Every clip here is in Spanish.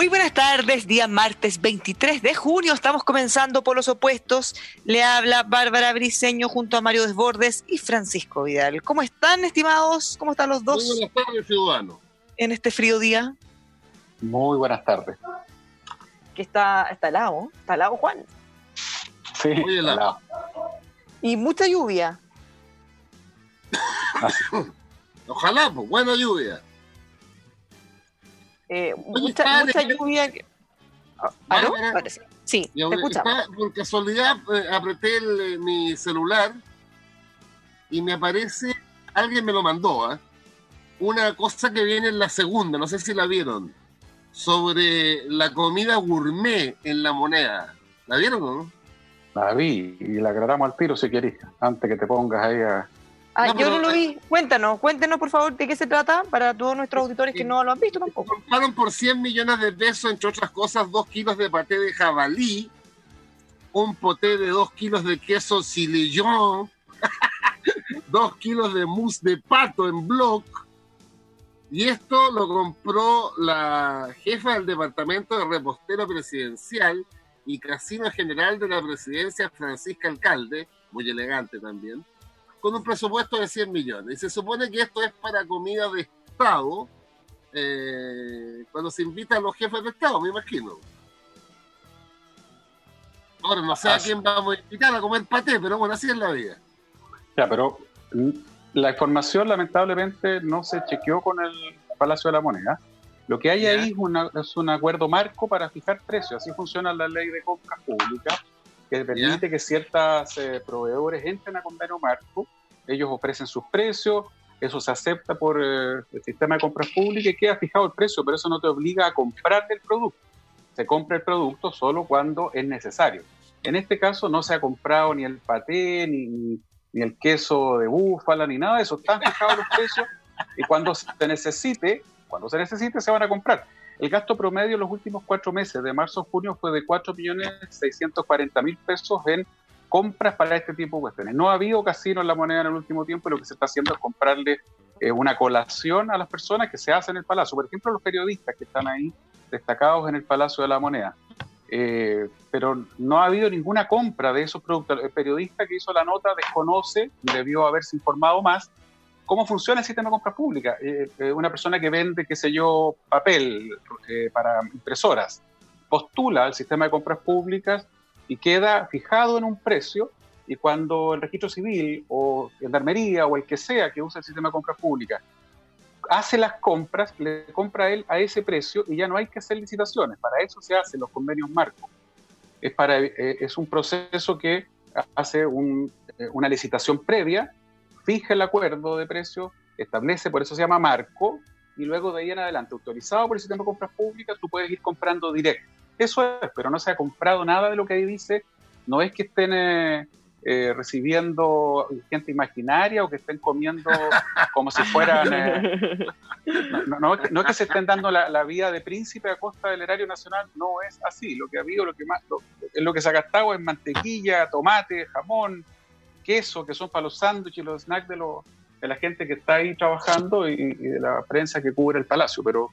Muy buenas tardes, día martes 23 de junio. Estamos comenzando por los opuestos. Le habla Bárbara Briseño junto a Mario Desbordes y Francisco Vidal. ¿Cómo están, estimados? ¿Cómo están los dos? Muy buenas tardes, ciudadano. En este frío día. Muy buenas tardes. Que está, está helado, está helado, Juan. Sí, Muy helado. Y mucha lluvia. Ojalá, pues, buena lluvia. Eh, mucha, padre, mucha lluvia. que- ¿Aló? Bárbara. Parece. Sí, Y te escuchamos. está- por casualidad eh, apreté el, eh, mi celular y me aparece, alguien me lo mandó, ¿ah? una cosa que viene en la segunda, no sé si la vieron, sobre la comida gourmet en la moneda. ¿La vieron o no? La vi y la aclaramos al tiro si querés, antes que te pongas ahí a... Ah, No, yo pero- no lo vi. Cuéntanos, cuéntenos por favor de qué se trata para todos nuestros auditores que no lo han visto tampoco. Compraron por 100 millones de pesos, entre otras cosas, dos kilos de paté de jabalí, un poté de dos kilos de queso silillón, dos kilos de mousse de pato en bloc. Y esto lo compró la jefa del departamento de repostero presidencial y casino general de la presidencia, Francisca Alcalde, muy elegante también, con un presupuesto de 100 millones. Y se supone que esto es para comida de Estado, eh, cuando se invita a los jefes de Estado, me imagino. Ahora, no sé a quién vamos a invitar a comer paté, pero bueno, así es la vida. Ya, pero la información lamentablemente no se chequeó con el Palacio de la Moneda. Lo que hay ahí es, una- es un acuerdo marco para fijar precios. Así funciona la ley de compras públicas, que permite que ciertos proveedores entren a convenio marco, ellos ofrecen sus precios, eso se acepta por eh, el sistema de compras públicas y queda fijado el precio, pero eso no te obliga a comprar el producto. Se compra el producto solo cuando es necesario. En este caso no se ha comprado ni el paté, ni, ni- ni el queso de búfala, ni nada de eso. Están fijados los precios y cuando se necesite, cuando se necesite, se van a comprar. El gasto promedio en los últimos cuatro meses, de marzo a junio, fue de 4.640.000 pesos en compras para este tipo de cuestiones. No ha habido casino en la moneda en el último tiempo y lo que se está haciendo es comprarle eh, una colación a las personas que se hacen en el Palacio. Por ejemplo, los periodistas que están ahí destacados en el Palacio de la Moneda. Eh, pero no ha habido ninguna compra de esos productos. El periodista que hizo la nota desconoce, debió haberse informado más, cómo funciona el sistema de compras públicas. Eh, eh, una persona que vende, qué sé yo, papel eh, para impresoras, postula al sistema de compras públicas y queda fijado en un precio y cuando el registro civil o gendarmería o el que sea que usa el sistema de compras públicas hace las compras, le compra a él a ese precio y ya no hay que hacer licitaciones. Para eso se hacen los convenios marcos. Es, para, eh, es un proceso que hace un, eh, una licitación previa, fija el acuerdo de precio, establece, por eso se llama marco, y luego de ahí en adelante, autorizado por el sistema de compras públicas, tú puedes ir comprando directo. Eso es, pero no se ha comprado nada de lo que ahí dice. No es que estén eh, eh, recibiendo gente imaginaria o que estén comiendo como si fueran... eh, no, no- no es que, no es que se estén dando la, la vida de príncipe a costa del erario nacional, no es así. Lo que ha habido, lo que más, lo, es lo que se ha gastado es mantequilla, tomate, jamón, queso, que son para los sándwiches y los snacks de, los- de la gente que está ahí trabajando y, y de la prensa que cubre el palacio. Pero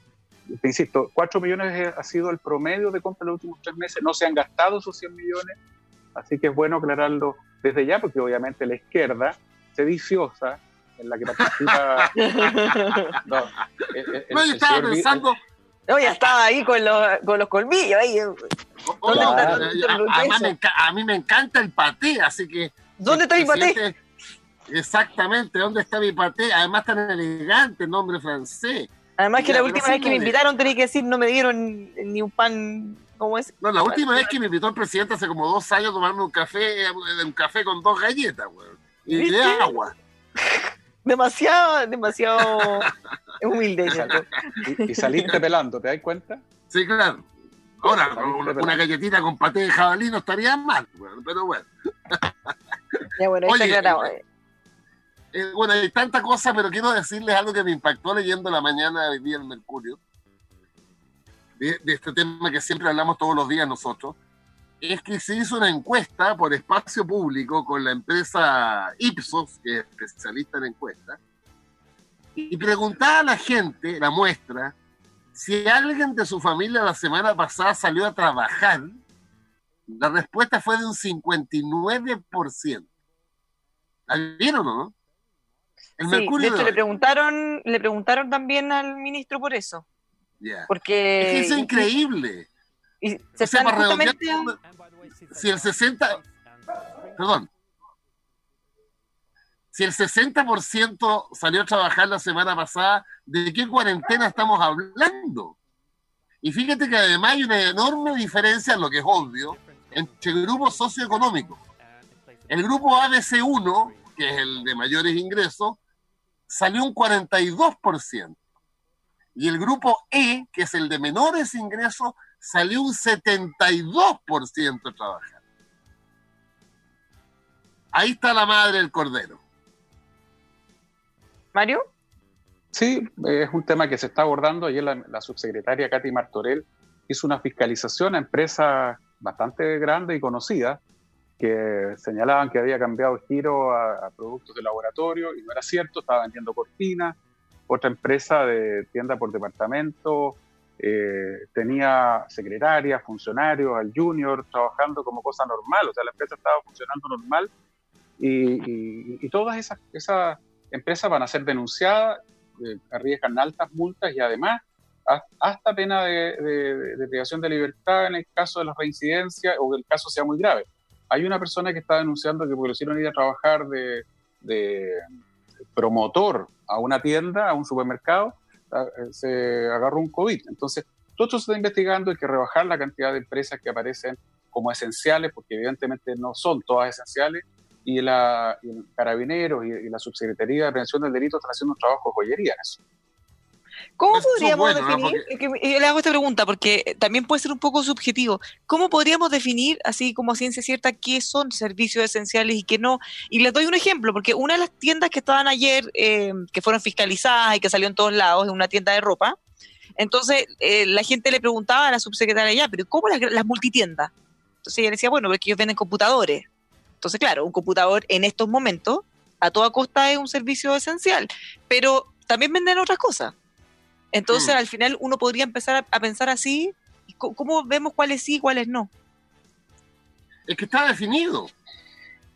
te insisto, 4 millones ha sido el promedio de compra en los últimos tres meses, no se han gastado esos 100 millones, así que es bueno aclararlo desde ya, porque obviamente la izquierda sediciosa, en la que participa... no, no yo estaba pensando... No, ya estaba ahí con los, con los colmillos. Ahí. a, mí me encanta el paté, así que... ¿Dónde está mi paté? Exactamente, ¿dónde está mi paté? Además tan elegante, nombre francés. Además que la última vez que me invitaron tenía que decir no me dieron ni un pan como ese. No, la última vez que me invitó el presidente hace como dos años a tomarme un café, un café con dos galletas, weón. Y de agua. demasiado, demasiado humilde. Y, y, saliste pelando, ¿te das cuenta? Sí, claro. Ahora, una, galletita con paté de jabalí no estaría mal, weón, pero bueno. Ya bueno, está aclarado. Eh, eh, bueno, hay tanta cosa, pero quiero decirles algo que me impactó leyendo la mañana de día el Mercurio, de, este tema que siempre hablamos todos los días nosotros, es que se hizo una encuesta por espacio público con la empresa Ipsos, que es especialista en encuestas, y preguntaba a la gente, la muestra, si alguien de su familia la semana pasada salió a trabajar, la respuesta fue de un 59%. ¿La vieron o no? El sí, de hecho, le preguntaron, le preguntaron también al ministro por eso. Porque. Es, increíble. Y se o sea, justamente... Si el 60. Perdón. Si el 60% salió a trabajar la semana pasada, ¿de qué cuarentena estamos hablando? Y fíjate que además hay una enorme diferencia, lo que es obvio, entre grupos socioeconómicos. El grupo ABC1, que es el de mayores ingresos, salió un 42%. Y el grupo E, que es el de menores ingresos, salió un 72% a trabajar. Ahí está la madre del cordero. Mario. Sí, es un tema que se está abordando. Ayer la, la subsecretaria Katy Martorell hizo una fiscalización a empresas bastante grandes y conocidas que señalaban que había cambiado el giro a, productos de laboratorio y no era cierto, estaba vendiendo cortinas. Otra empresa de tienda por departamento eh, tenía secretarias, funcionarios, al junior trabajando como cosa normal, o sea, la empresa estaba funcionando normal y, todas esas, esas, empresas van a ser denunciadas, eh, arriesgan altas multas y además hasta pena de, de, de, privación de libertad en el caso de la reincidencia o que el caso sea muy grave. Hay una persona que está denunciando que porque lo hicieron ir a trabajar de, promotor a una tienda, a un supermercado, eh, se agarró un COVID. Entonces, todo esto se está investigando, hay que rebajar la cantidad de empresas que aparecen como esenciales, porque evidentemente no son todas esenciales, y, la, el Carabineros y, la Subsecretaría de Prevención del Delito están haciendo un trabajo de joyería en eso. ¿Cómo podríamos definir? Yo le hago esta pregunta porque también puede ser un poco subjetivo. ¿Cómo podríamos definir, así como ciencia cierta, qué son servicios esenciales y qué no? Y les doy un ejemplo, porque una de las tiendas que estaban ayer, eh, que fueron fiscalizadas y que salió en todos lados, es una tienda de ropa. Entonces eh, la gente le preguntaba a la subsecretaria ya, pero ¿cómo las, las multitiendas? Entonces ella decía, bueno, porque ellos venden computadores. Entonces, claro, un computador en estos momentos a toda costa es un servicio esencial, pero también venden otras cosas. Entonces, mm. al final, uno podría empezar a, pensar así. ¿Cómo vemos cuáles sí y cuáles no? Es que está definido.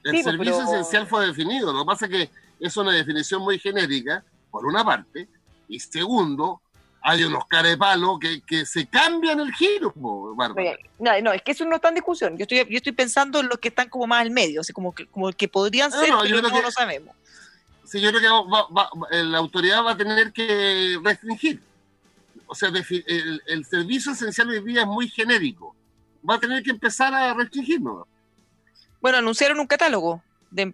El pues, servicio esencial fue definido. Lo que pasa es que es una definición muy genérica, por una parte, y segundo, hay unos carepalos que, que se cambian el giro, Bárbara. No, no, es que eso no está en discusión. Yo estoy, yo estoy pensando en los que están como más al medio, así como que, como que podrían ser, pero no lo sabemos. Sí, yo creo que la autoridad va a tener que restringir. O sea, el, servicio esencial hoy día es muy genérico. Va a tener que empezar a restringirlo. Bueno, anunciaron un catálogo de,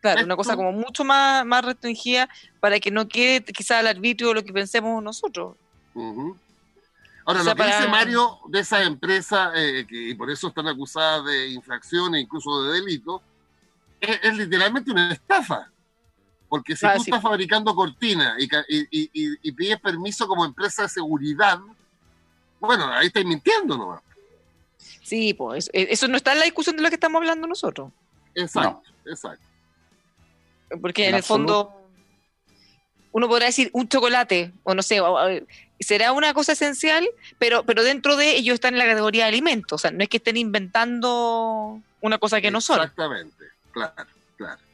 claro, una cosa como mucho más, más restringida para que no quede quizá al arbitrio lo que pensemos nosotros. Ahora, lo que dice Mario de esa empresa, eh, que, y por eso están acusadas de infracción e incluso de delito, es literalmente una estafa. Porque si tú estás fabricando cortinas y, pides permiso como empresa de seguridad, bueno, ahí estás mintiendo nomás. Sí, pues eso no está en la discusión de lo que estamos hablando nosotros. Exacto, exacto. Porque en, el fondo uno podrá decir un chocolate, o no sé, será una cosa esencial, pero, pero dentro de ello están en la categoría de alimentos, o sea, no es que estén inventando una cosa que no son. Exactamente, claro, claro.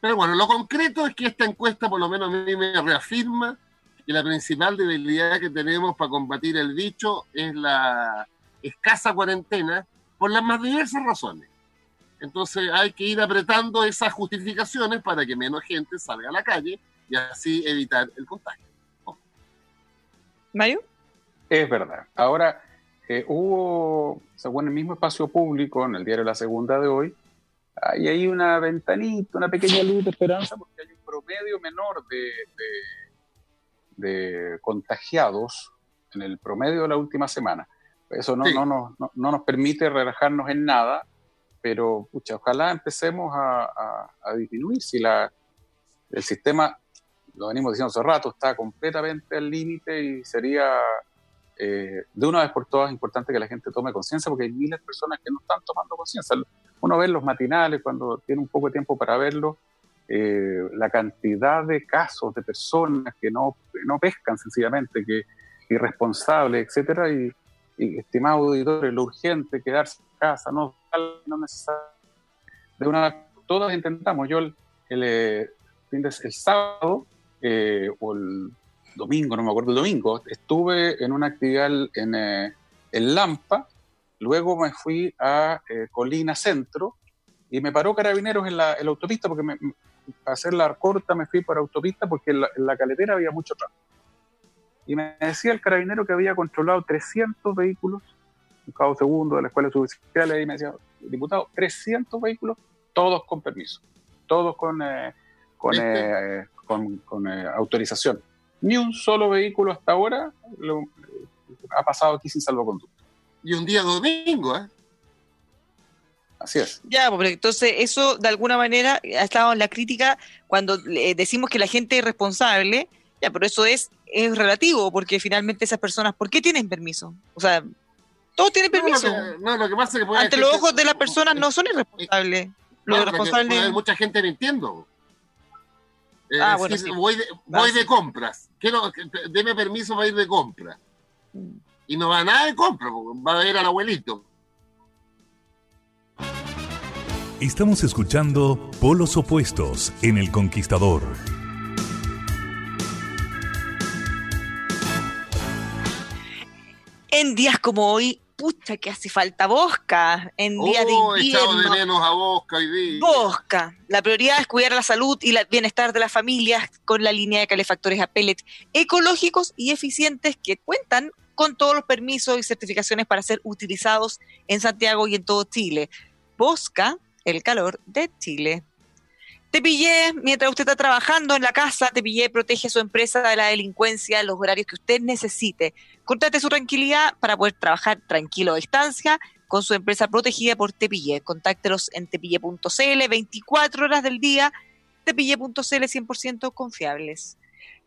Pero bueno, lo concreto es que esta encuesta por lo menos a mí me reafirma que la principal debilidad que tenemos para combatir el bicho es la escasa cuarentena por las más diversas razones. Entonces hay que ir apretando esas justificaciones para que menos gente salga a la calle y así evitar el contagio. ¿Mario? Es verdad. Ahora, eh, hubo, según el mismo espacio público, en el diario La Segunda de hoy, hay ahí una ventanita, una pequeña luz de esperanza, porque hay un promedio menor de, de, contagiados en el promedio de la última semana. Eso no, no, no, no, nos permite relajarnos en nada, pero pucha, ojalá empecemos a, a disminuir. Si la, el sistema lo venimos diciendo hace rato, está completamente al límite y sería eh, de una vez por todas importante que la gente tome conciencia porque hay miles de personas que no están tomando conciencia. Uno ve los matinales cuando tiene un poco de tiempo para verlo, eh, la cantidad de casos de personas que no, no pescan sencillamente, que irresponsables, etcétera, y, y estimados auditores, lo urgente, quedarse en casa, no, no necesario. De una vez, todas intentamos. Yo el, el, eh, el sábado o el domingo, no me acuerdo el domingo, estuve en una actividad en, eh, Lampa, luego me fui a eh, Colina Centro y me paró Carabineros en la, autopista porque me, para hacer la corta me fui por autopista porque en la, caletera había mucho tráfico. Y me decía el carabinero que había controlado 300 vehículos, un cabo segundo de la Escuela Suboficial, y me decía, diputado, 300 vehículos, todos con permiso, todos con, con, con, eh, autorización. Ni un solo vehículo hasta ahora lo, ha pasado aquí sin salvoconducto. Y un día domingo, ¿eh? Así es. Ya, porque entonces eso de alguna manera ha estado en la crítica cuando decimos que la gente es responsable, ya, pero eso es, es relativo, porque finalmente esas personas, ¿por qué tienen permiso? O sea, todos tienen permiso. No, lo que, pasa es que Ante los ojos de las personas no son irresponsables. Los irresponsables... Hay mucha gente mintiendo. Ah, voy, de, compras. Quiero, deme permiso para ir de compras. Mm. Y no va nada de compra, va a ver al abuelito. Estamos escuchando Polos Opuestos en El Conquistador. En días como hoy, pucha que hace falta Bosca en día de oh, invierno. a Bosca y día. Bosca. La prioridad es cuidar la salud y el bienestar de las familias con la línea de calefactores a pellets ecológicos y eficientes que cuentan con todos los permisos y certificaciones para ser utilizados en Santiago y en todo Chile. Bosca, el calor de Chile. Te pillé mientras usted está trabajando en la casa, te pillé, protege a su empresa de la delincuencia en los horarios que usted necesite. Contate su tranquilidad para poder trabajar tranquilo a distancia con su empresa protegida por Tepille. Contáctelos en tepille.cl 24 horas del día, tepille.cl 100% confiables.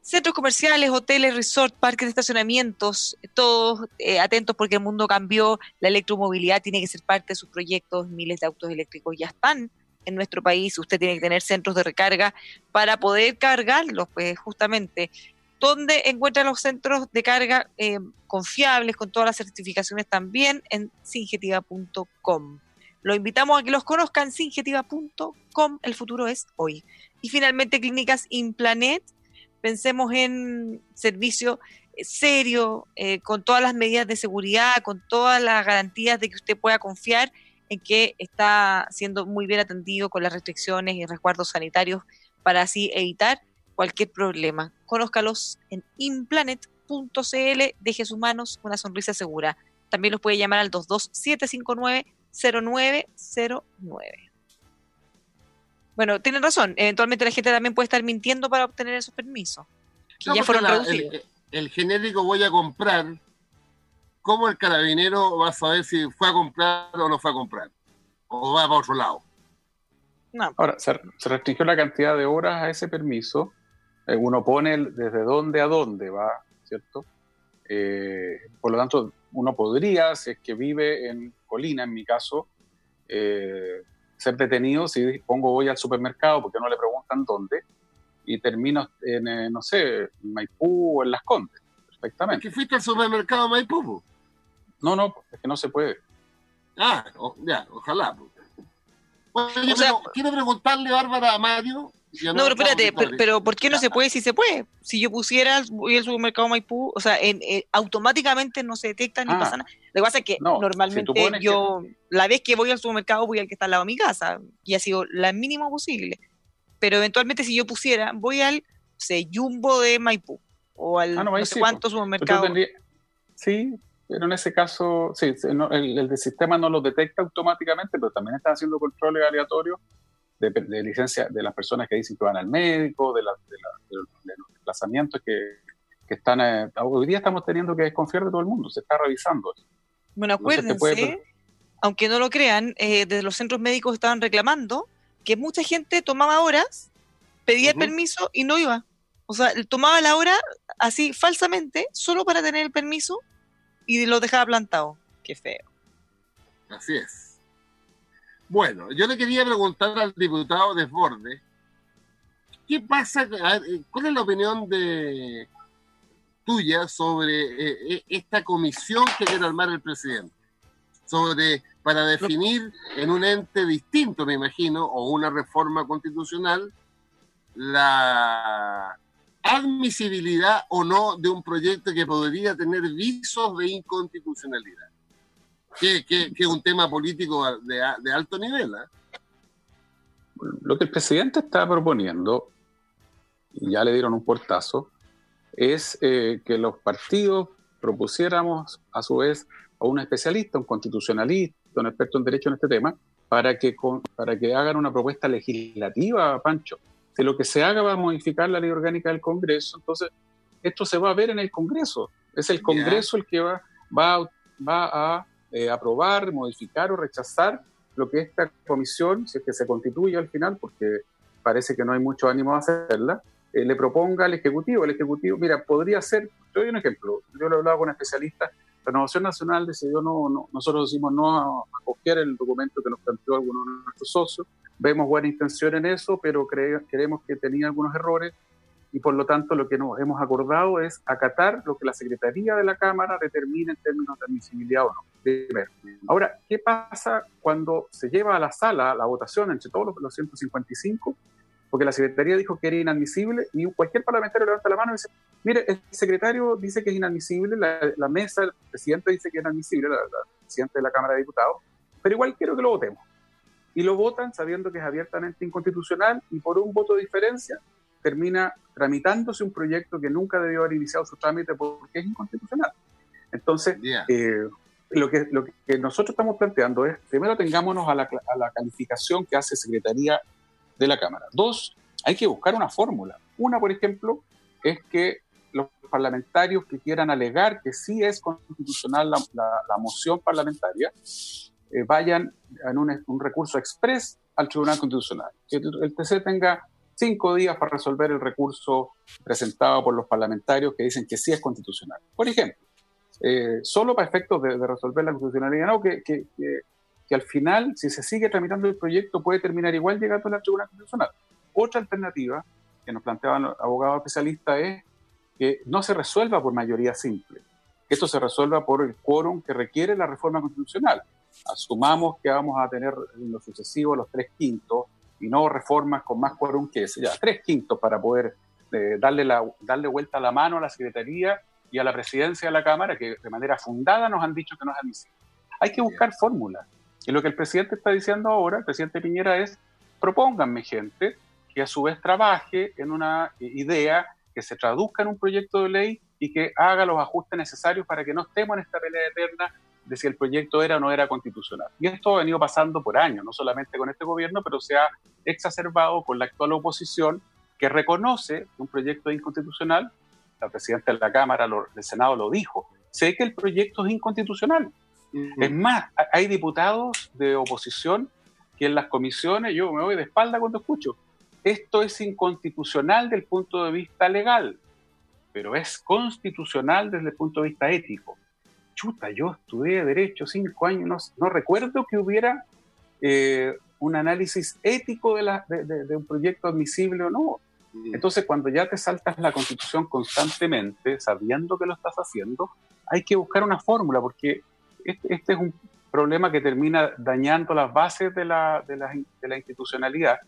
Centros comerciales, hoteles, resort, parques de estacionamientos, todos eh, atentos porque el mundo cambió, la electromovilidad tiene que ser parte de sus proyectos, miles de autos eléctricos ya están en nuestro país, usted tiene que tener centros de recarga para poder cargarlos, pues justamente. ¿Dónde encuentra los centros de carga eh, confiables, con todas las certificaciones también? En singetiva.com. Lo invitamos a que los conozcan, singetiva.com, el futuro es hoy. Y finalmente, Clínicas Implanet, pensemos en servicio eh, serio, eh, con todas las medidas de seguridad, con todas las garantías de que usted pueda confiar en que está siendo muy bien atendido con las restricciones y resguardos sanitarios para así evitar cualquier problema. Conózcalos en implanet.cl, deje sus manos una sonrisa segura. También los puede llamar al 22759-0909. Bueno, tienen razón, eventualmente la gente también puede estar mintiendo para obtener esos permisos. ya fueron el, el genérico voy a comprar ¿cómo el carabinero va a saber si fue a comprar o no fue a comprar? ¿O va para otro lado? Ahora, se, restringió la cantidad de horas a ese permiso. Eh, uno pone desde dónde a dónde va, ¿cierto? Eh, por lo tanto, uno podría, si es que vive en Colina, en mi caso, eh, ser detenido si pongo voy al supermercado porque no le preguntan dónde y termino en, eh, no sé, en Maipú o en Las Condes, perfectamente. ¿Que fuiste al supermercado Maipú? No, no, es que no se puede. Ah, ya, ojalá. quiero preguntarle, Bárbara, a Mario, no, pero espérate, pero, ¿por qué no se puede si se puede? Si yo pusiera voy al supermercado Maipú, o sea, en, automáticamente no se detecta ni ah. pasa nada. Lo que pasa es que normalmente yo, la vez que voy al supermercado, voy al que está al lado de mi casa, y ha sido la mínima posible. Pero eventualmente, si yo pusiera, voy al se Jumbo de Maipú, o al ah, no, sé cuánto supermercado. Sí, pero en ese caso, sí, el, el, sistema no lo detecta automáticamente, pero también está haciendo controles aleatorios de, licencia de las personas que dicen que van al médico, de, los desplazamientos que, están... Eh, hoy día estamos teniendo que desconfiar de todo el mundo, se está revisando. Bueno, acuérdense, aunque no lo crean, eh, desde los centros médicos estaban reclamando que mucha gente tomaba horas, pedía el permiso y no iba. O sea, tomaba la hora así falsamente, solo para tener el permiso y lo dejaba plantado. Qué feo. Así es. Bueno, yo le quería preguntar al diputado Desborde, ¿qué pasa? ¿Cuál es la opinión de tuya sobre eh, eh, esta comisión que quiere armar el presidente? Sobre, para definir en un ente distinto, me imagino, o una reforma constitucional, la admisibilidad o no de un proyecto que podría tener visos de inconstitucionalidad que, es un tema político de, alto nivel. ¿eh? Lo que el presidente está proponiendo, ya le dieron un portazo, es eh, que los partidos propusiéramos a su vez a un especialista, un constitucionalista, un experto en derecho en este tema, para que, para que hagan una propuesta legislativa, Pancho. Si lo que se haga va a modificar la ley orgánica del Congreso, entonces esto se va a ver en el Congreso. Es el Congreso el que va, va, va a eh, aprobar, modificar o rechazar lo que esta comisión, si es que se constituye al final, porque parece que no hay mucho ánimo a hacerla, eh, le proponga al Ejecutivo. El Ejecutivo, mira, podría ser, yo doy un ejemplo, yo lo he hablado con especialistas, Renovación Nacional decidió no, no nosotros decimos no a, copiar el documento que nos planteó alguno de nuestros socios, vemos buena intención en eso, pero creemos que tenía algunos errores, y por lo tanto lo que nos hemos acordado es acatar lo que la Secretaría de la Cámara determine en términos de admisibilidad o no. Primero. Ahora, ¿qué pasa cuando se lleva a la sala la votación entre todos los, 155? Porque la Secretaría dijo que era inadmisible y cualquier parlamentario levanta la mano y dice, mire, el secretario dice que es inadmisible, la, mesa, el presidente dice que es inadmisible, el presidente de la Cámara de Diputados, pero igual quiero que lo votemos. Y lo votan sabiendo que es abiertamente inconstitucional y por un voto de diferencia termina tramitándose un proyecto que nunca debió haber iniciado su trámite porque es inconstitucional. Entonces, eh, lo, que, lo que nosotros estamos planteando es, primero tengámonos a la, a la calificación que hace Secretaría de la Cámara. Dos, hay que buscar una fórmula. Una, por ejemplo, es que los parlamentarios que quieran alegar que sí es constitucional la, la, moción parlamentaria eh, vayan en un, un recurso express al Tribunal Constitucional. Que el TC tenga cinco días para resolver el recurso presentado por los parlamentarios que dicen que sí es constitucional. Por ejemplo, eh, solo para efectos de, resolver la constitucionalidad, no, que, que, que, al final, si se sigue tramitando el proyecto, puede terminar igual llegando a la Tribunal Constitucional. Otra alternativa que nos planteaban abogados especialistas es que no se resuelva por mayoría simple, que esto se resuelva por el quórum que requiere la reforma constitucional. Asumamos que vamos a tener en lo sucesivo los tres quintos, y no reformas con más quórum que ese. Ya, tres quintos para poder eh, darle, la, darle vuelta a la mano a la Secretaría y a la Presidencia de la Cámara, que de manera fundada nos han dicho que no es admisible. Hay que buscar fórmulas. Y lo que el presidente está diciendo ahora, el presidente Piñera, es propónganme gente que a su vez trabaje en una idea que se traduzca en un proyecto de ley y que haga los ajustes necesarios para que no estemos en esta pelea eterna de si el proyecto era o no era constitucional. Y esto ha venido pasando por años, no solamente con este gobierno, pero se ha exacerbado con la actual oposición que reconoce un proyecto inconstitucional. La presidenta de la Cámara, del Senado lo dijo. Sé que el proyecto es inconstitucional. Es más, hay diputados de oposición que en las comisiones, yo me voy de espalda cuando escucho, esto es inconstitucional desde el punto de vista legal, pero es constitucional desde el punto de vista ético chuta, yo estudié Derecho cinco años, no, recuerdo que hubiera eh, un análisis ético de, la, de, un proyecto admisible o no. Mm. Entonces, cuando ya te saltas la constitución constantemente, sabiendo que lo estás haciendo, hay que buscar una fórmula, porque este, este es un problema que termina dañando las bases de la, de la, de la institucionalidad.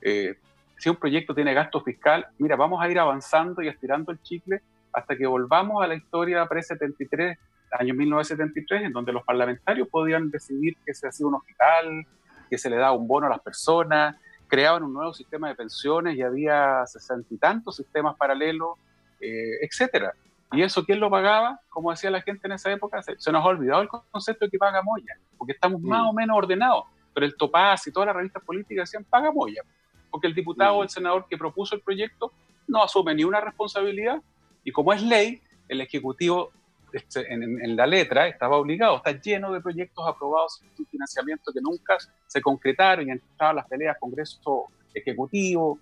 Eh, si un proyecto tiene gasto fiscal, mira, vamos a ir avanzando y estirando el chicle hasta que volvamos a la historia pre-73, año 1973, en donde los parlamentarios podían decidir que se hacía un hospital, que se le daba un bono a las personas, creaban un nuevo sistema de pensiones y había sesenta y tantos sistemas paralelos, eh, etcétera. ¿Y eso quién lo pagaba? Como decía la gente en esa época, se, nos ha olvidado el concepto de que paga Moya, porque estamos más mm. o menos ordenados. Pero el Topaz y todas las revistas políticas decían paga Moya, porque el diputado o el senador que propuso el proyecto no asume ni una responsabilidad y como es ley, el Ejecutivo este, en, la letra estaba obligado, está lleno de proyectos aprobados sin financiamiento que nunca se concretaron y entraban las peleas Congreso Ejecutivo.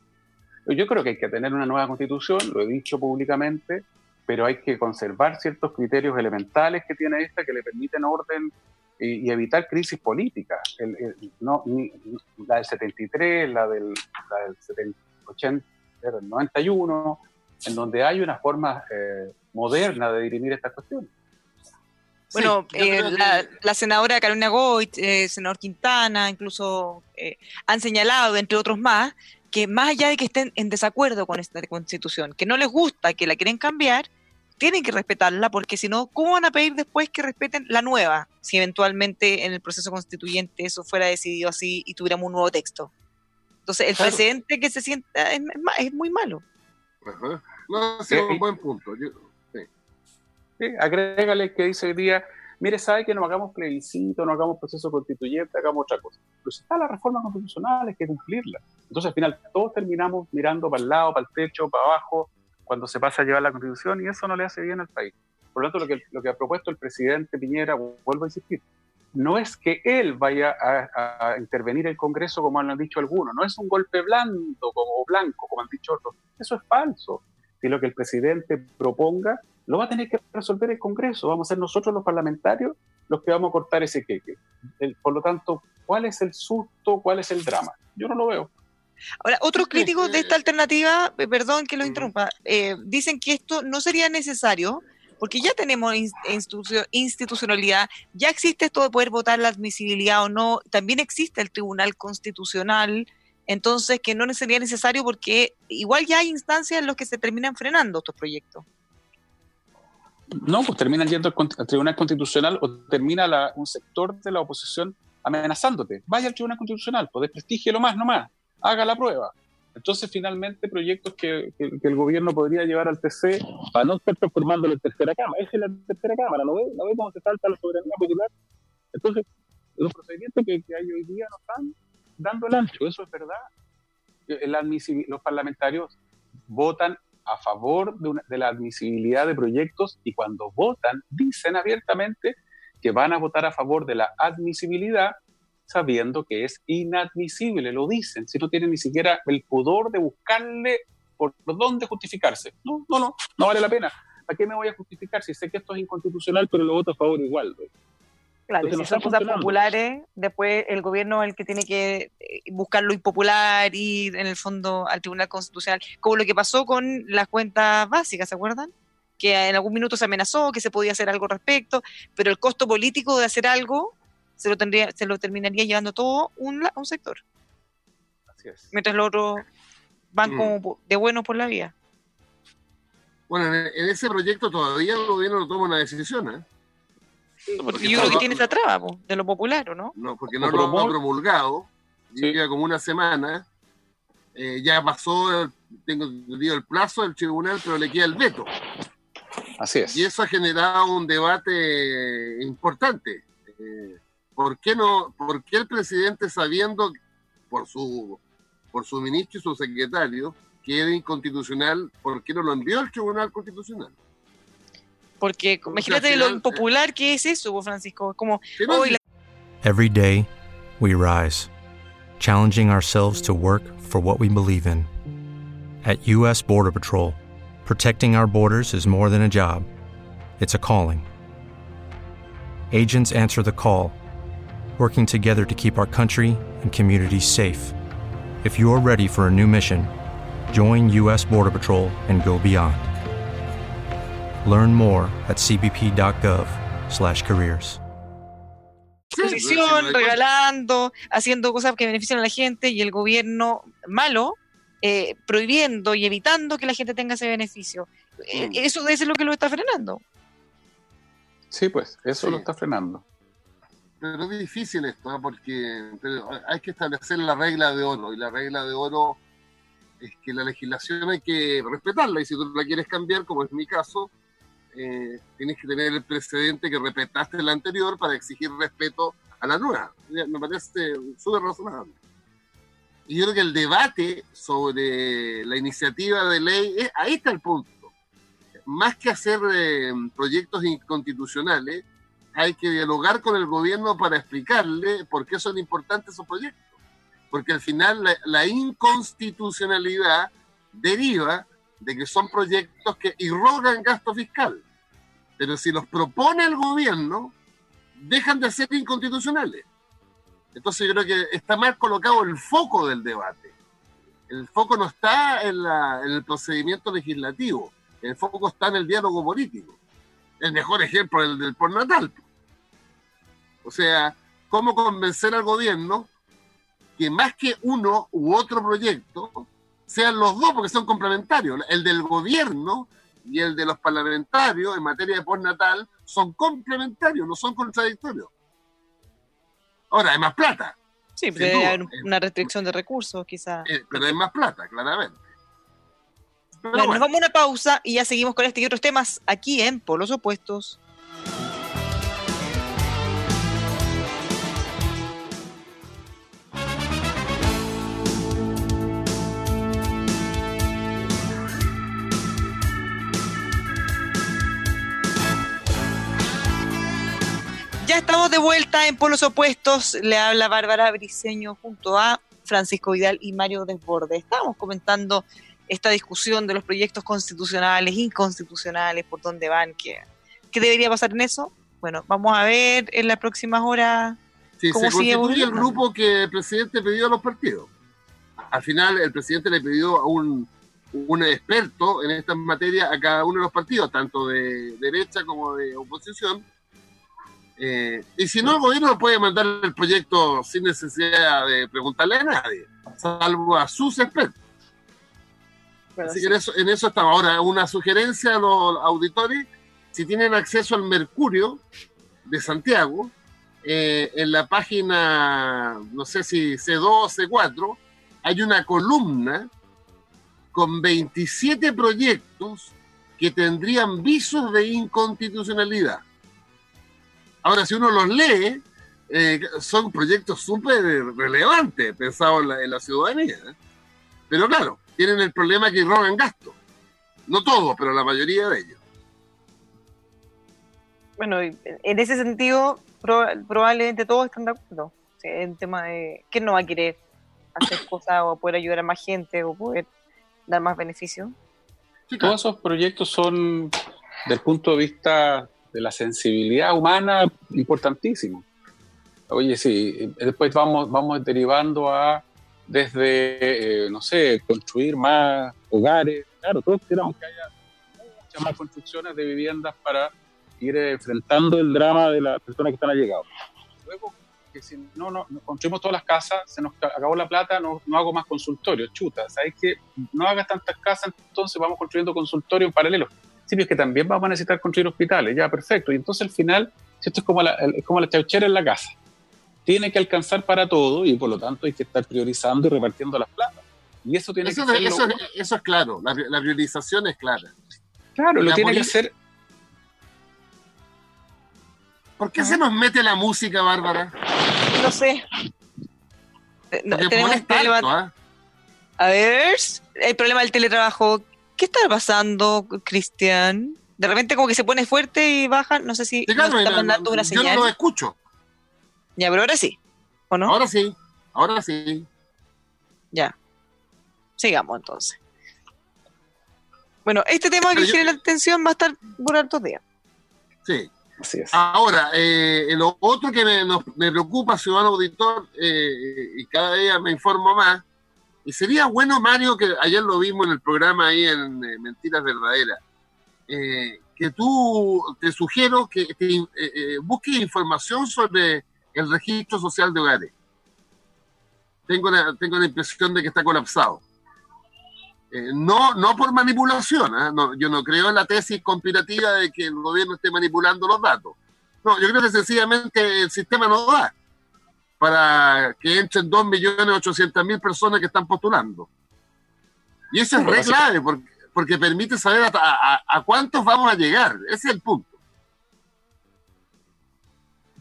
Yo creo que hay que tener una nueva constitución, lo he dicho públicamente, pero hay que conservar ciertos criterios elementales que tiene esta que le permiten orden y, evitar crisis políticas. no, la del 73, la del, la del 80, 91, en donde hay una forma eh, moderna de dirimir estas cuestiones. Bueno, eh, la, senadora Carolina Goit, el eh, senador Quintana, incluso han señalado, entre otros más, que más allá de que estén en desacuerdo con esta constitución, que no les gusta, que la quieren cambiar, tienen que respetarla, porque si no, ¿cómo van a pedir después que respeten la nueva, si eventualmente en el proceso constituyente eso fuera decidido así y tuviéramos un nuevo texto? Entonces, el precedente que se sienta es, es muy malo. Ajá. No, es un buen punto. sí. agrégale que dice hoy día, mire, sabe que no hagamos plebiscito, no hagamos proceso constituyente, hagamos otra cosa. Pero si está la reforma constitucional, hay que cumplirla. Entonces, al final, todos terminamos mirando para el lado, para el techo, para abajo, cuando se pasa a llevar la constitución, y eso no le hace bien al país. Por lo tanto, lo que, lo que ha propuesto el presidente Piñera, vuelvo a insistir, no es que él vaya a, intervenir el Congreso como han dicho algunos, no es un golpe blando como blanco, como han dicho otros. Eso es falso si lo que el presidente proponga, lo va a tener que resolver el Congreso. Vamos a ser nosotros los parlamentarios los que vamos a cortar ese queque. por lo tanto, ¿cuál es el susto? ¿Cuál es el drama? Yo no lo veo. Ahora, otros críticos de esta alternativa, eh, perdón que lo interrumpa, eh, dicen que esto no sería necesario porque ya tenemos institucionalidad, ya existe esto de poder votar la admisibilidad o no, también existe el Tribunal Constitucional, entonces, que no sería necesario porque igual ya hay instancias en las que se terminan frenando estos proyectos. No, pues terminan yendo al Tribunal Constitucional o termina un sector de la oposición amenazándote. Vaya al Tribunal Constitucional, pues lo más, no más, haga la prueba. Entonces, finalmente, proyectos que, el gobierno podría llevar al TC para no estar transformando en tercera cámara. Esa es la tercera cámara, ¿no ve? ¿No ve cómo se salta la soberanía popular? Entonces, los procedimientos que, que hay hoy día no están dando el ancho, eso es verdad. los parlamentarios votan a favor de, la admisibilidad de proyectos y cuando votan dicen abiertamente que van a votar a favor de la admisibilidad sabiendo que es inadmisible, lo dicen, si no tienen ni siquiera el pudor de buscarle por dónde justificarse. No, no, no, no vale la pena. ¿A qué me voy a justificar si sé que esto es inconstitucional, pero lo voto a favor igual? Claro, si son cosas populares, después el gobierno es el que tiene que eh, buscar lo impopular y en el fondo al Tribunal Constitucional, como lo que pasó con las cuentas básicas, ¿se acuerdan? Que en algún minuto se amenazó que se podía hacer algo al respecto, pero el costo político de hacer algo se lo, tendría, se lo terminaría llevando todo un, un sector. Así es. Mientras los otros van mm. como de bueno por la vía. Bueno, en, ese proyecto todavía el gobierno no toma una decisión, ¿eh? Porque yo creo que tiene esa traba, de lo popular, ¿o no? No, porque no lo ha promulgado, lleva como una semana, eh, ya pasó, tengo entendido el plazo del tribunal, pero le queda el veto. Así es. Y eso ha generado un debate importante. Eh, ¿Por qué no, por qué el presidente sabiendo por su por su ministro y su secretario que era inconstitucional, ¿por qué no lo envió al Tribunal Constitucional? Porque imagínate lo impopular que es eso, Francisco. Como hoy Every day we rise, challenging ourselves to work for what we believe in. At US Border Patrol, protecting our borders is more than a job. It's a calling. Agents answer the call, working together to keep our country and communities safe. If you're ready for a new mission, Join U.S. Border Patrol and go beyond. Learn more at cbp.gov/careers. Exposición, regalando, haciendo cosas que benefician a la gente y el gobierno malo eh, prohibiendo y evitando que la gente tenga ese beneficio. Eh, Mm. Eso es lo que lo está frenando. Sí, pues, eso Sí. lo está frenando. Pero es difícil esto, ¿eh? porque hay que establecer la regla de oro, y la regla de oro es que la legislación hay que respetarla, y si tú la quieres cambiar, como es mi caso, eh, tienes que tener el precedente que respetaste la anterior para exigir respeto a la nueva. Me parece súper razonable. Y yo creo que el debate sobre la iniciativa de ley, es- ahí está el punto. Más que hacer eh, proyectos inconstitucionales, hay que dialogar con el gobierno para explicarle por qué son importantes esos proyectos. Porque al final la, la inconstitucionalidad deriva de que son proyectos que irrogan gasto fiscal. Pero si los propone el gobierno, dejan de ser inconstitucionales. Entonces yo creo que está mal colocado el foco del debate. El foco no está en, la- en el procedimiento legislativo, el foco está en el diálogo político. El mejor ejemplo es el del postnatal. O sea, cómo convencer al gobierno que más que uno u otro proyecto sean los dos, porque son complementarios. El del gobierno y el de los parlamentarios en materia de postnatal son complementarios, no son contradictorios. Ahora, hay más plata, Sí, Sin debe haber una restricción de recursos, quizás. eh, pero hay más plata, claramente. Pero Bueno, bueno. nos vamos a una pausa y ya seguimos con este y otros temas aquí en Polos Opuestos. Ya estamos de vuelta en Polos Opuestos. Le habla Bárbara Briceño junto a Francisco Vidal y Mario Desborde. Estábamos comentando esta discusión de los proyectos constitucionales, inconstitucionales, por dónde van, qué, qué debería pasar en eso. Bueno, vamos a ver en las próximas horas. Sí, ¿Cómo se sigue constituye el grupo que el presidente pidió a los partidos. Al final, el presidente le pidió a un, un experto en estas materias a cada uno de los partidos, tanto de derecha como de oposición. Eh, y si no, el gobierno puede mandar el proyecto sin necesidad de preguntarle a nadie, salvo a sus expertos. Así que en eso, en eso estamos. Ahora, una sugerencia a los auditores, si tienen acceso al Mercurio de Santiago, eh, en la página, no sé si C2 o C4, hay una columna con 27 proyectos que tendrían visos de inconstitucionalidad. Ahora, si uno los lee, eh, son proyectos súper relevantes pensados en la, en la ciudadanía. ¿eh? Pero claro, tienen el problema que roban gasto. No todos, pero la mayoría de ellos. Bueno, en ese sentido, proba- probablemente todos están de acuerdo. Sí, en tema de quién no va a querer hacer cosas o poder ayudar a más gente o poder dar más beneficio. Sí, claro. Todos esos proyectos son, del punto de vista de la sensibilidad humana, importantísimos. Oye, sí, después vamos, vamos derivando a desde, eh, no sé, construir más hogares. Claro, todos queremos que haya muchas más construcciones de viviendas para ir enfrentando el drama de las personas que están allegados. Luego, que si no, no, construimos todas las casas, se nos ca- acabó la plata, no, no hago más consultorios, chuta, ¿sabes qué? No hagas tantas casas, entonces vamos construyendo consultorios en paralelo. Es que también vamos a necesitar construir hospitales, ya, perfecto. Y entonces al final, esto es como la, es como la chauchera en la casa, tiene que alcanzar para todo y por lo tanto hay que estar priorizando y repartiendo las plata. Y eso tiene Eso, que ser. eso- eso es claro, la, la priorización es clara. claro, lo la tiene que hacer. ¿Por qué se nos mete la música, Bárbara? No sé. Eh, no, tenemos ¿ah? A ver, el problema del teletrabajo. ¿Qué está pasando, Cristian? De repente como que se pone fuerte y baja. No sé si Sí, nos claro, está mandando una yo señal. no lo escucho. Ya, pero ahora sí. ¿O no? Ahora sí, ahora sí. Ya. Sigamos entonces. Bueno, este tema que yo- genera atención va a estar por hartos días. Sí. Así es. Ahora, eh, lo otro que me, nos- me preocupa, ciudadano auditor, eh, y cada día me informo más, Y sería bueno, Mario, que ayer lo vimos en el programa ahí en eh, Mentiras Verdaderas, eh, que tú te sugiero que te, busques información sobre el registro social de hogares. Tengo la, tengo la impresión de que está colapsado. no, no por manipulación, ¿ah? yo no creo en la tesis conspirativa de que el gobierno esté manipulando los datos. No, yo creo que sencillamente el sistema no da para que entren 2.800.000 personas que están postulando. Y eso es re clave, porque, porque permite saber a, cuántos vamos a llegar. Ese es el punto.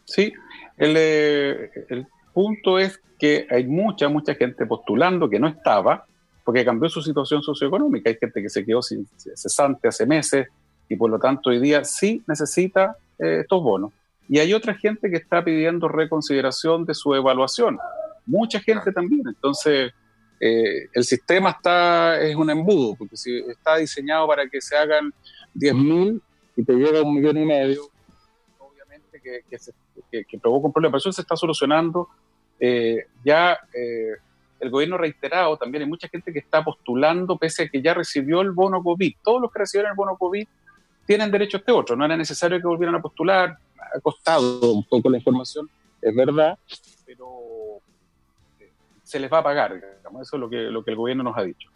Sí, el, eh, el punto es que hay mucha, mucha gente postulando que no estaba, porque cambió su situación socioeconómica. Hay gente que se quedó sin cesante hace meses y por lo tanto hoy día sí necesita eh, estos bonos. Y hay otra gente que está pidiendo reconsideración de su evaluación. Mucha gente también. Entonces, eh, el sistema está es un embudo, porque si está diseñado para que se hagan 10.000 y te llega un millón y medio, obviamente que, que, provoca un problema. eso se está solucionando. Eh, ya el gobierno reiterado también hay mucha gente que está postulando pese a que ya recibió el bono COVID. Todos los que recibieron el bono COVID tienen derecho a este otro. No era necesario que volvieran a postular. Ha costado un poco la información, es verdad, pero eh, se les va a pagar. Digamos. Eso es lo que, lo que el gobierno nos ha dicho.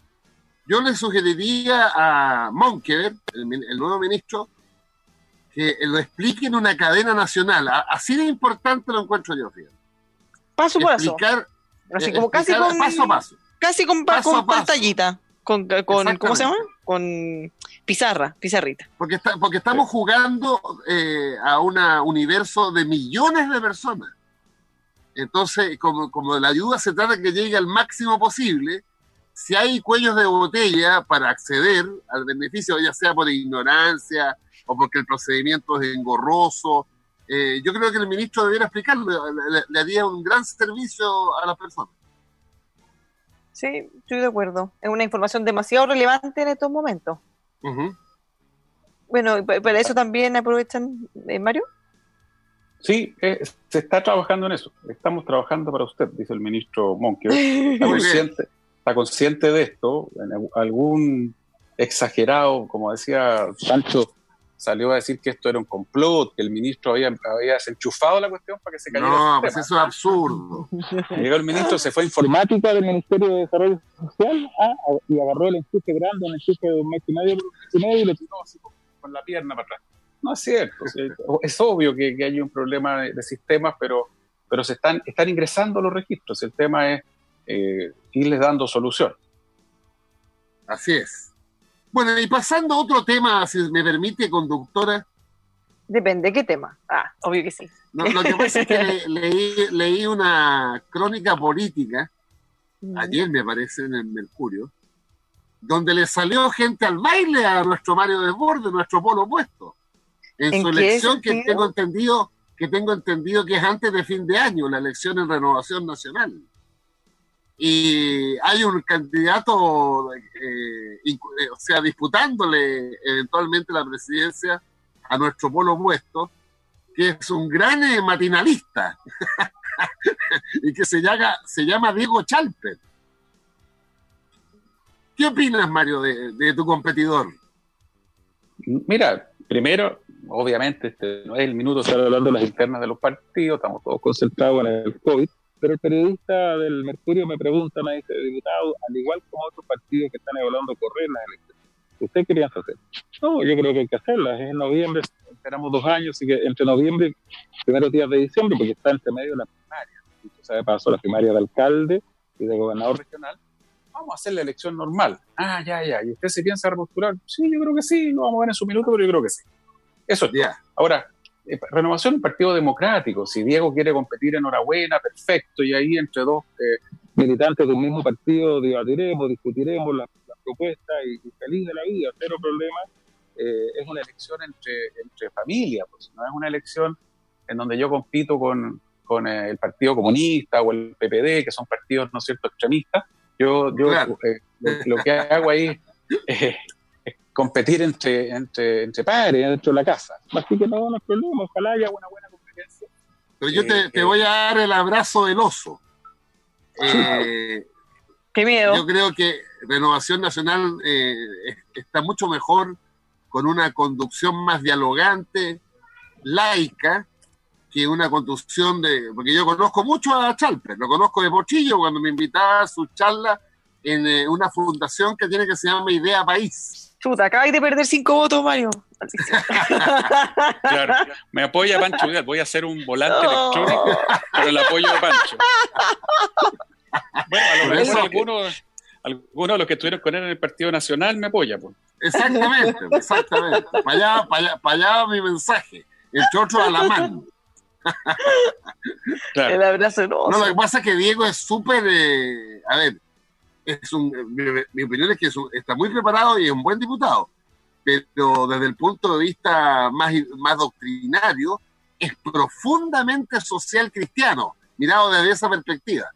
Yo le sugeriría a Monkever, el, nuevo ministro, que lo explique en una cadena nacional. Así de importante lo encuentro yo, fíjate. Paso por paso. Así como casi con, paso a paso. Casi con, con pantallita. Con, con, ¿Cómo se llama? Con pizarra, pizarrita. Porque, porque estamos jugando eh, a un universo de millones de personas. Entonces, como, como la ayuda se trata de que llegue al máximo posible, si hay cuellos de botella para acceder al beneficio, ya sea por ignorancia o porque el procedimiento es engorroso, eh, yo creo que el ministro debiera explicarlo, le, haría un gran servicio a las personas. Sí, estoy de acuerdo. Es una información demasiado relevante en estos momentos. Bueno, para eso también aprovechan, eh, Mario. Sí, eh, se está trabajando en eso. Estamos trabajando para usted, dice el ministro Monker. Está consciente, está consciente de esto. En algún exagerado, como decía Sancho, salió a decir que esto era un complot, que el ministro había, había desenchufado la cuestión para que se cayera. No, pues eso es absurdo. Llegó el ministro, se fue a informática del Ministerio de Desarrollo Social ah, y agarró el enchufe grande, un enchufe de un mes y medio, y, medio, y lo tiró así con la pierna para atrás. No es cierto. es obvio que, que, hay un problema de, sistemas, pero, pero se están, están ingresando los registros. El tema es eh, irles dando solución. Así es. Bueno, y pasando a otro tema, si me permite, conductora. Depende, ¿qué tema? Ah, obvio que sí. lo que pasa es que leí, una crónica política, ayer me parece en el Mercurio, donde le salió gente al baile a nuestro Mario Desbordes, nuestro polo opuesto, en, su elección que tengo entendido que tengo entendido que es antes de fin de año, la elección en Renovación Nacional y hay un candidato, eh, eh, o sea, disputándole eventualmente la presidencia a nuestro polo opuesto, que es un gran eh, matinalista y que se llama, se llama Diego Chalper. ¿Qué opinas, Mario, de, tu competidor? Mira, primero, obviamente, este no es el minuto de estar hablando de las internas de los partidos, estamos todos concentrados en el COVID, pero el periodista del Mercurio me pregunta, me dice, diputado, al igual como otros partidos que están evaluando correr las elecciones, ¿usted quería hacer? No, yo creo que hay que hacerlas. En noviembre, esperamos dos años, así que entre noviembre y primeros días de diciembre, porque está entre medio de la primaria, usted sabe, pasó la primaria de alcalde y de gobernador regional, vamos a hacer la elección normal. Ah, ya, ya. ¿Y usted se piensa repostular? Sí, yo creo que sí, lo vamos a ver en su minuto, pero yo creo que sí. Eso es. Ya. Ahora, renovación un partido democrático. Si Diego quiere competir, enhorabuena, perfecto. Y ahí entre dos eh, militantes de un mismo partido debatiremos, discutiremos las la propuestas y, feliz de la vida, cero problema. Eh, es una elección entre, entre familias, pues no es una elección en donde yo compito con, con el Partido Comunista o el PPD, que son partidos, ¿no es cierto?, extremistas. Yo, yo lo, que hago ahí competir entre, entre, entre padres dentro de la casa. Así que no, no hay problema, ojalá haya una buena competencia. Pero yo te, te, voy a dar el abrazo del oso. Eh, Qué miedo. Yo creo que Renovación Nacional eh, está mucho mejor con una conducción más dialogante, laica, que una conducción de... Porque yo conozco mucho a Chalper, lo conozco de Pochillo cuando me invitaba a su charla en eh, una fundación que tiene que se llama Idea País. Chuta, acabáis de perder cinco votos, Mario. claro, me apoya Pancho voy a hacer un volante electrónico con el apoyo de Pancho. Bueno, a lo mejor algunos, algunos de los que estuvieron con él en el Partido Nacional me apoya. Pues. Exactamente, exactamente. Para allá, para, allá, mi mensaje. El chocho a la mano. Claro. El abrazo no. No, lo que pasa es que Diego es súper. Eh, a ver, es un, mi, opinión es que está muy preparado y es un buen diputado. Pero desde el punto de vista más, más doctrinario, es profundamente social cristiano, mirado desde esa perspectiva.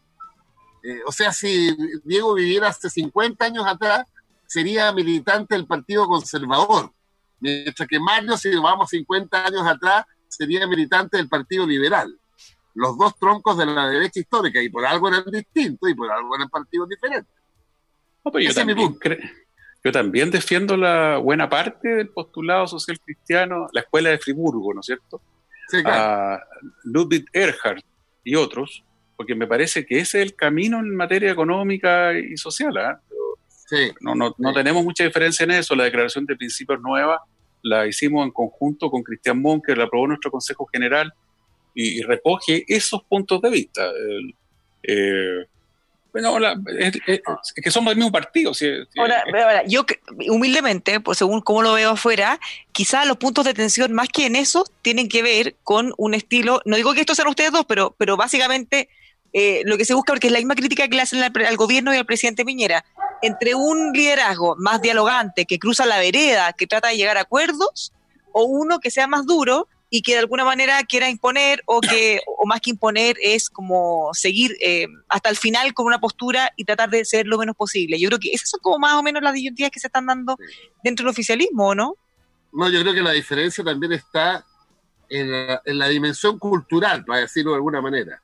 Eh, o sea, si Diego viviera hace 50 años atrás, sería militante del Partido Conservador. Mientras que Mario, si vamos 50 años atrás, sería militante del Partido Liberal. Los dos troncos de la derecha histórica, y por algo eran distintos y por algo eran partidos diferentes. Yo, también yo también defiendo la buena parte del postulado social cristiano, la escuela de Friburgo, ¿no es cierto? Sí, claro. A Ludwig Erhard y otros, porque me parece que ese es el camino en materia económica y social. ¿eh? Sí, no, no, no tenemos mucha diferencia en eso. La declaración de principios nueva la hicimos en conjunto con Cristian Monker, la aprobó nuestro Consejo General y, recoge esos puntos de vista. Eh, bueno, es, que somos del mismo partido. ahora, yo humildemente, pues según cómo lo veo afuera, quizás los puntos de tensión, más que en eso, tienen que ver con un estilo, no digo que esto sean ustedes dos, pero, pero básicamente eh, lo que se busca, porque es la misma crítica que le hacen al, gobierno y al presidente Piñera, entre un liderazgo más dialogante, que cruza la vereda, que trata de llegar a acuerdos, o uno que sea más duro y que de alguna manera quiera imponer, o que, o más que imponer, es como seguir eh, hasta el final con una postura y tratar de ser lo menos posible. Yo creo que esas son como más o menos las disyuntivas que se están dando dentro del oficialismo, ¿no? No, yo creo que la diferencia también está en la, en la dimensión cultural, para decirlo de alguna manera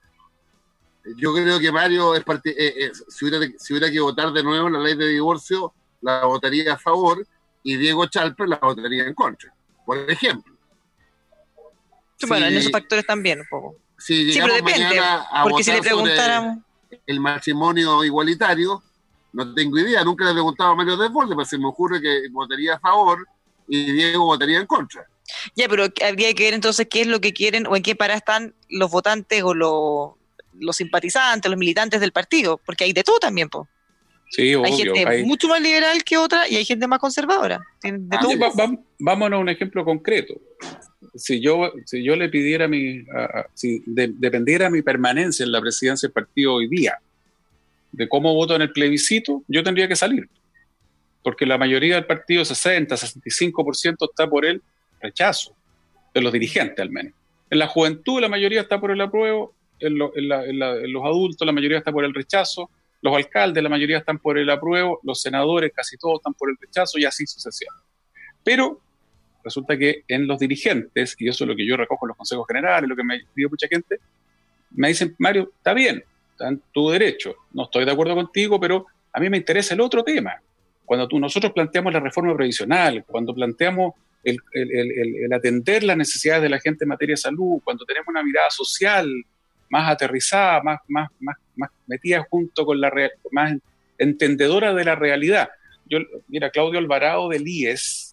yo creo que Mario es eh, eh, si, hubiera, si hubiera que votar de nuevo la ley de divorcio, la votaría a favor y Diego Chalper la votaría en contra, por ejemplo. Bueno, en esos factores también un poco. sí, pero depende, porque si le preguntáramos... El matrimonio igualitario, no tengo idea, nunca le he preguntado a Mario Desbordes, pero se me ocurre que votaría a favor y Diego votaría en contra. Ya, pero habría que ver entonces qué es lo que quieren o en qué para están los votantes o los los simpatizantes, los militantes del partido, porque hay de todo también, po. Sí, hay gente mucho más liberal que otra y hay gente más conservadora. Ah, vámonos a un ejemplo concreto. Si yo, si yo le pidiera mi, si dependiera mi permanencia en la presidencia del partido hoy día, de cómo voto en el plebiscito, yo tendría que salir. Porque la mayoría del partido, 60, 65% está por el rechazo, de los dirigentes al menos. En la juventud la mayoría está por el apruebo en, los adultos la mayoría está por el rechazo, los alcaldes la mayoría están por el apruebo, los senadores casi todos están por el rechazo y así sucesivamente. Pero resulta que en los dirigentes, y eso es lo que yo recojo en los consejos generales, lo que me pidió mucha gente, me dicen, Mario, está bien, está en tu derecho, no estoy de acuerdo contigo, pero a mí me interesa el otro tema. Cuando tú, nosotros planteamos la reforma previsional, cuando planteamos el, el, atender las necesidades de la gente en materia de salud, cuando tenemos una mirada social, más aterrizada, más, más, más, más metida junto con la real, más entendedora de la realidad. Yo, mira, Claudio Alvarado del IES,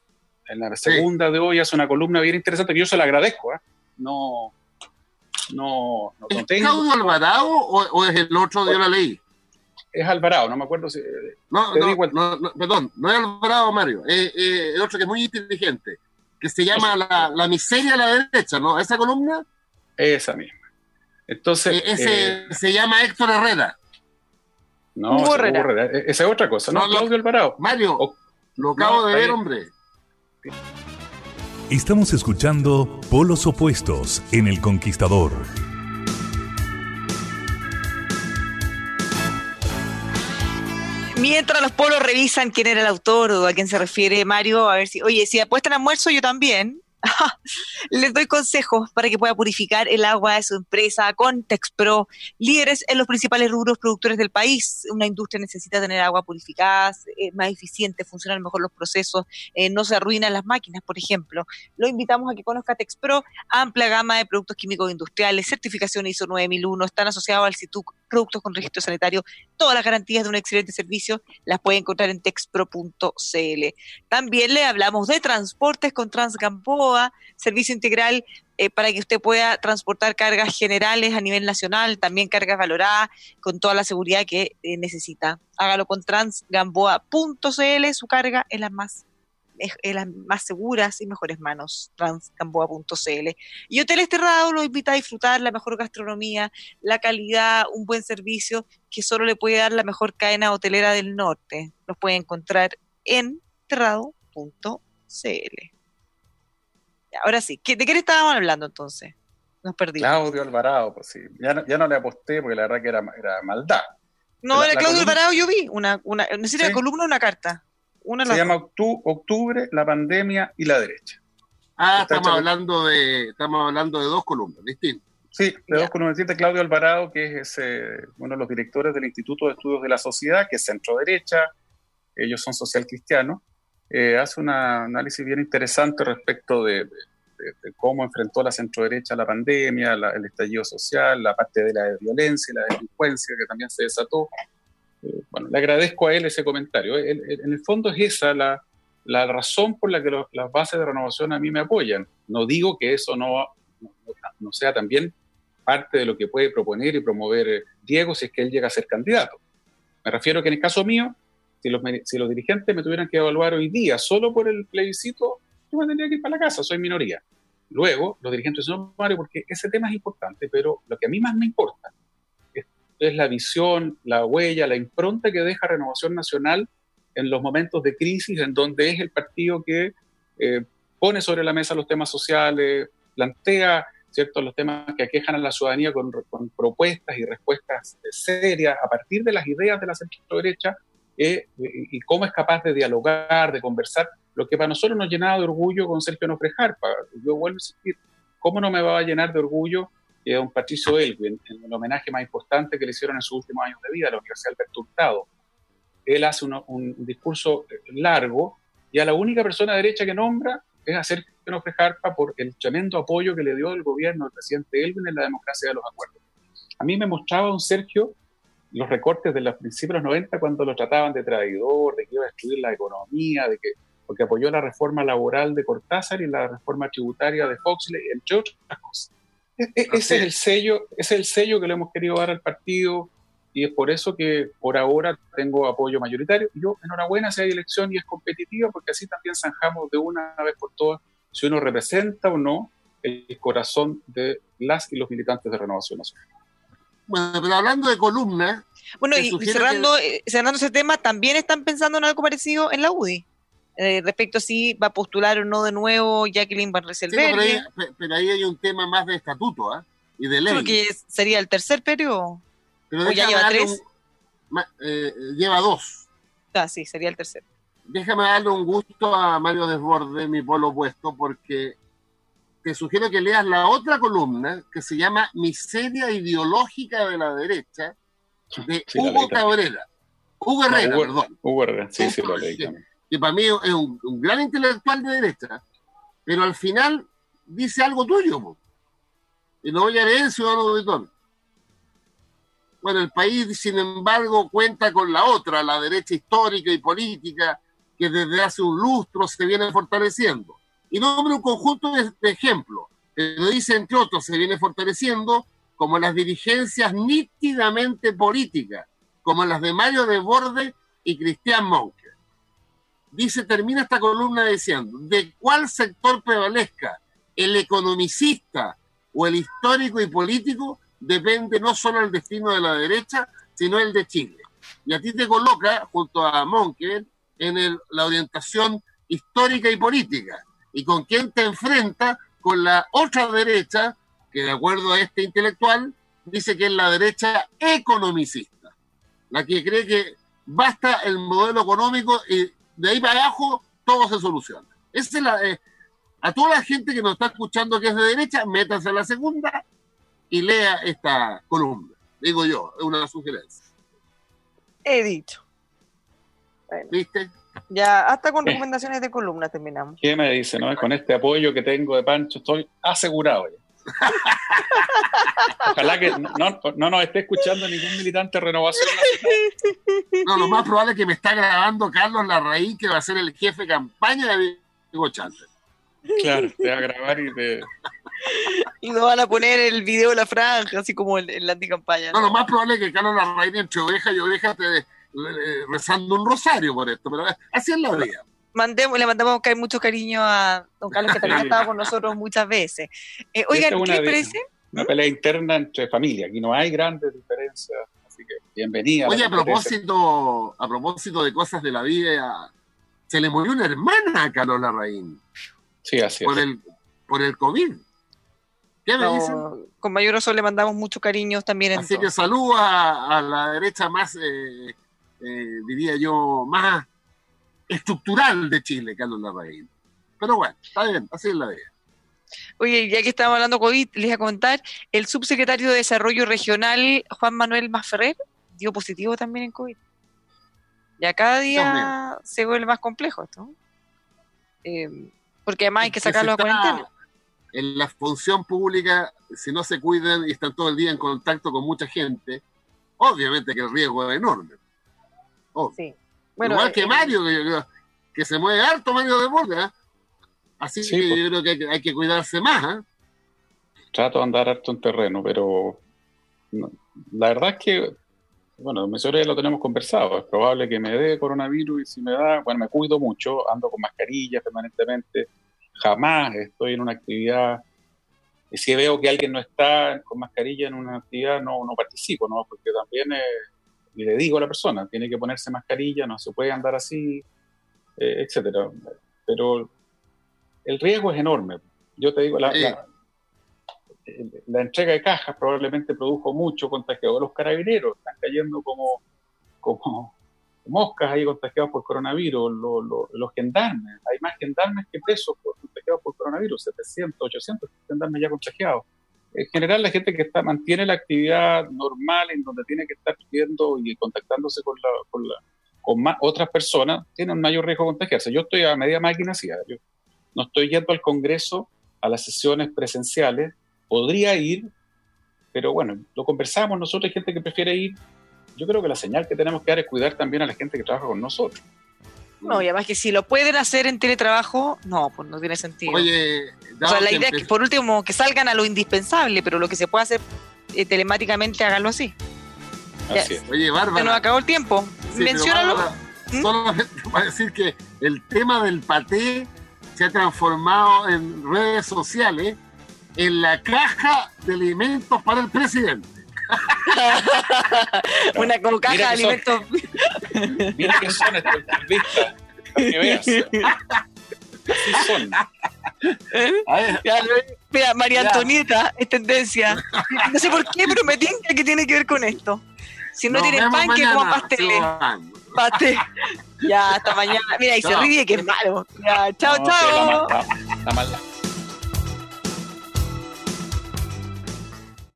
en la segunda de hoy, hace una columna bien interesante que yo se la agradezco. ¿eh? No, no, no, ¿Es Claudio Alvarado o, es el otro de la ley? Es Alvarado, no me acuerdo si. No, no, perdón, no es Alvarado, Mario. Es el otro que es muy inteligente, que se llama la, la miseria a la derecha, ¿no? ¿Esa columna? Esa misma. Entonces. E-, ese eh, se llama Héctor Herrera. No, Herrera. E-, esa es otra cosa, ¿no? Claudio Alvarado. Mario, lo acabo de ver, hombre. Estamos escuchando Polos Opuestos en El Conquistador. Mientras los polos revisan quién era el autor o a quién se refiere Mario, a ver si, oye, si apuestan almuerzo, yo también. Les doy consejos para que pueda purificar el agua de su empresa con Texpro, líderes en los principales rubros productores del país. Una industria necesita tener agua purificada, eh, más eficiente, funcionan mejor los procesos, eh, no se arruinan las máquinas, por ejemplo. Lo invitamos a que conozca Texpro, amplia gama de productos químicos industriales, certificación ISO 9001, están asociados al CITUC, productos con registro sanitario, todas las garantías de un excelente servicio las puede encontrar en texpro.cl. También le hablamos de transportes con Transgamboa, servicio integral eh, para que usted pueda transportar cargas generales a nivel nacional, también cargas valoradas, con toda la seguridad que eh, necesita. Hágalo con transgamboa.cl, su carga es la más en las más seguras y mejores manos, transgamboa.cl. Y Hoteles Terrado lo invita a disfrutar la mejor gastronomía, la calidad, un buen servicio que solo le puede dar la mejor cadena hotelera del norte. Los puede encontrar en terrado.cl. Ahora sí, ¿de qué le estábamos hablando entonces? Nos perdimos. Claudio Alvarado, pues sí. Ya no, ya no le aposté porque la verdad que era, era maldad. No, era Claudio Alvarado yo vi, una, una, necesito ¿Sí? columna una carta. Se llama Octubre, la pandemia y la derecha. Ah, estamos hablando, de, estamos hablando de dos columnas distintas. Sí, de dos columnas distintas. Claudio Alvarado, que es uno de los directores del Instituto de Estudios de la Sociedad, que es centro derecha, ellos son social cristianos, eh, hace un análisis bien interesante respecto de, cómo enfrentó la centro derecha la pandemia, el estallido social, la parte de la violencia y la delincuencia que también se desató bueno, le agradezco a él ese comentario. en el fondo es esa la, la razón por la que las bases de renovación a mí me apoyan. No digo que eso no, no, sea también parte de lo que puede proponer y promover eh, Diego si es que él llega a ser candidato. Me refiero que en el caso mío, si los, si los dirigentes me tuvieran que evaluar hoy día solo por el plebiscito, yo me tendría que ir para la casa, soy minoría. Luego, los dirigentes son Mario, porque ese tema es importante, pero lo que a mí más me importa es la visión, la huella, la impronta que deja Renovación Nacional en los momentos de crisis, en donde es el partido que eh, pone sobre la mesa los temas sociales, plantea ¿cierto? los temas que aquejan a la ciudadanía con, propuestas y respuestas serias a partir de las ideas de la centro derecha eh, y cómo es capaz de dialogar, de conversar, lo que para nosotros nos llenaba de orgullo con Sergio Nofrejarpa. Yo vuelvo a decir, ¿cómo no me va a llenar de orgullo que don Patricio Elwin, en el homenaje más importante que le hicieron en sus últimos años de vida a la Universidad Alberto Hurtado. Él hace un discurso largo y a la única persona derecha que nombra es a Sergio Harpa por el tremendo apoyo que le dio el gobierno del presidente Elwin en la democracia de los acuerdos. A mí me mostraba don Sergio los recortes de los principios de los 90 cuando lo trataban de traidor, de que iba a destruir la economía, de que porque apoyó la reforma laboral de Cortázar y la reforma tributaria de Foxley, entre otras cosas. E, e, ese es el sello, es el sello que le hemos querido dar al partido y es por eso que por ahora tengo apoyo mayoritario. Yo, enhorabuena si hay elección y es competitiva, porque así también zanjamos de una vez por todas si uno representa o no el corazón de las y los militantes de Renovación Nacional. Bueno, pero hablando de columna. Bueno, y cerrando, eh, cerrando ese tema, también están pensando en algo parecido en la UDI. Eh, respecto a si va a postular o no de nuevo Jacqueline Van Rieselberg. pero, ahí, hay un tema más de estatuto ¿ah? y de ley. Porque sería el tercer periodo. Pero ¿O ya lleva tres? Eh, lleva dos. Ah, sí, sería el tercero. Déjame darle un gusto a Mario Desborde, mi polo opuesto, porque te sugiero que leas la otra columna que se llama Miseria ideológica de la derecha de Hugo Cabrera. Hugo Herrera, perdón. Hugo Herrera, sí, sí, lo leí también que para mí es un, gran intelectual de derecha, pero al final dice algo tuyo. Y no voy a leer, ciudadano auditor. Bueno, el país, sin embargo, cuenta con la otra, la derecha histórica y política, que desde hace un lustro se viene fortaleciendo. Y nombra un conjunto de, de ejemplos. Pero dice, entre otros, se viene fortaleciendo como las dirigencias nítidamente políticas, como las de Mario de Borde y Cristian Monk dice, termina esta columna diciendo, de cuál sector prevalezca, el economicista o el histórico y político, depende no solo el destino de la derecha, sino el de Chile. Y a ti te coloca, junto a Monker, en la orientación histórica y política. ¿Y con quién te enfrenta? Con la otra derecha, que de acuerdo a este intelectual, dice que es la derecha economicista, la que cree que basta el modelo económico y de ahí para abajo todo se soluciona. Esa es la, eh, a toda la gente que nos está escuchando que es de derecha, métase a la segunda y lea esta columna. Digo yo, es una sugerencia. He dicho. ¿Viste? Ya, hasta con recomendaciones de columna terminamos. ¿Qué me dice? No? Con este apoyo que tengo de Pancho estoy asegurado ya. Ojalá que no, no, nos esté escuchando ningún militante de renovación No, lo más probable es que me está grabando Carlos Larraín, que va a ser el jefe de campaña de Diego Chante. Claro, te va a grabar y te. Y nos van a poner el video de la franja, así como en, la anticampaña. No, lo más probable es que Carlos Larraín, entre oveja y oveja, esté rezando un rosario por esto, pero así es la vida. Mandemos, le mandamos caer mucho cariño a don Carlos, que también ha estado con nosotros muchas veces. Eh, oigan, ¿qué les parece? Una pelea interna entre familia, aquí no hay grandes diferencias, así que bienvenida. Oye, a, propósito, a propósito de cosas de la vida, se le murió una hermana a Carlos Larraín. Sí, así por El, por el COVID. ¿Qué me dicen? Con mayor oso le mandamos mucho cariño también. Así que saludo a, la derecha más, eh, eh, diría yo, más estructural de Chile, Carlos Larraín. Pero bueno, está bien, así es la vida. Oye, ya que estamos hablando COVID, les voy a contar, el subsecretario de Desarrollo Regional, Juan Manuel Masferrer, dio positivo también en COVID. Ya cada día se vuelve más complejo esto. Eh, porque además hay que sacarlo a cuarentena. En la función pública, si no se cuidan y están todo el día en contacto con mucha gente, obviamente que el riesgo es enorme. Sí. Bueno, Igual que eh, Mario, que, se mueve harto Mario de borde, ¿eh? Así que pues. yo creo que hay, que cuidarse más. ¿eh? Trato de andar harto en terreno, pero la verdad es que, bueno, mi ya lo tenemos conversado. Es probable que me dé coronavirus y si me da, bueno, me cuido mucho, ando con mascarilla permanentemente. Jamás estoy en una actividad. Y si veo que alguien no está con mascarilla en una actividad, no, no participo, ¿no? Porque también es y le digo a la persona, tiene que ponerse mascarilla, no se puede andar así, eh, etcétera. Pero el riesgo es enorme. Yo te digo, la, la, entrega de cajas probablemente produjo mucho contagio. Los carabineros están cayendo como, como moscas ahí contagiados por coronavirus. los gendarmes, hay más gendarmes que presos contagiados por coronavirus, 700, 800 gendarmes ya contagiados en general la gente que está mantiene la actividad normal en donde tiene que estar viendo y contactándose con, la, con, la, con más, otras personas tiene un mayor riesgo de contagiarse. Yo estoy a media máquina, sí, yo no estoy yendo al Congreso a las sesiones presenciales, podría ir, pero bueno, lo conversamos nosotros, hay gente que prefiere ir. Yo creo que la señal que tenemos que dar es cuidar también a la gente que trabaja con nosotros. No, y además que si lo pueden hacer en teletrabajo, no, pues no tiene sentido. Oye, o sea, la idea es que por último que salgan a lo indispensable, pero lo que se puede hacer eh, telemáticamente, háganlo así. así Oye, Bárbara. Se nos acabó el tiempo. Sí, Menciónalo. ¿Mm? Solamente para decir que el tema del paté se ha transformado en redes sociales en la caja de alimentos para el presidente. Una como caja de alimentos. Mira que son estas vistas. Que veas. Así son. Mira, María Antonieta es tendencia. No sé por qué, pero me tinca que tiene que ver con esto. Si no tienen pan, que como pasteles. Pastel. Ya, hasta mañana. Mira, y se ríe que es malo. Ya, chao, chao.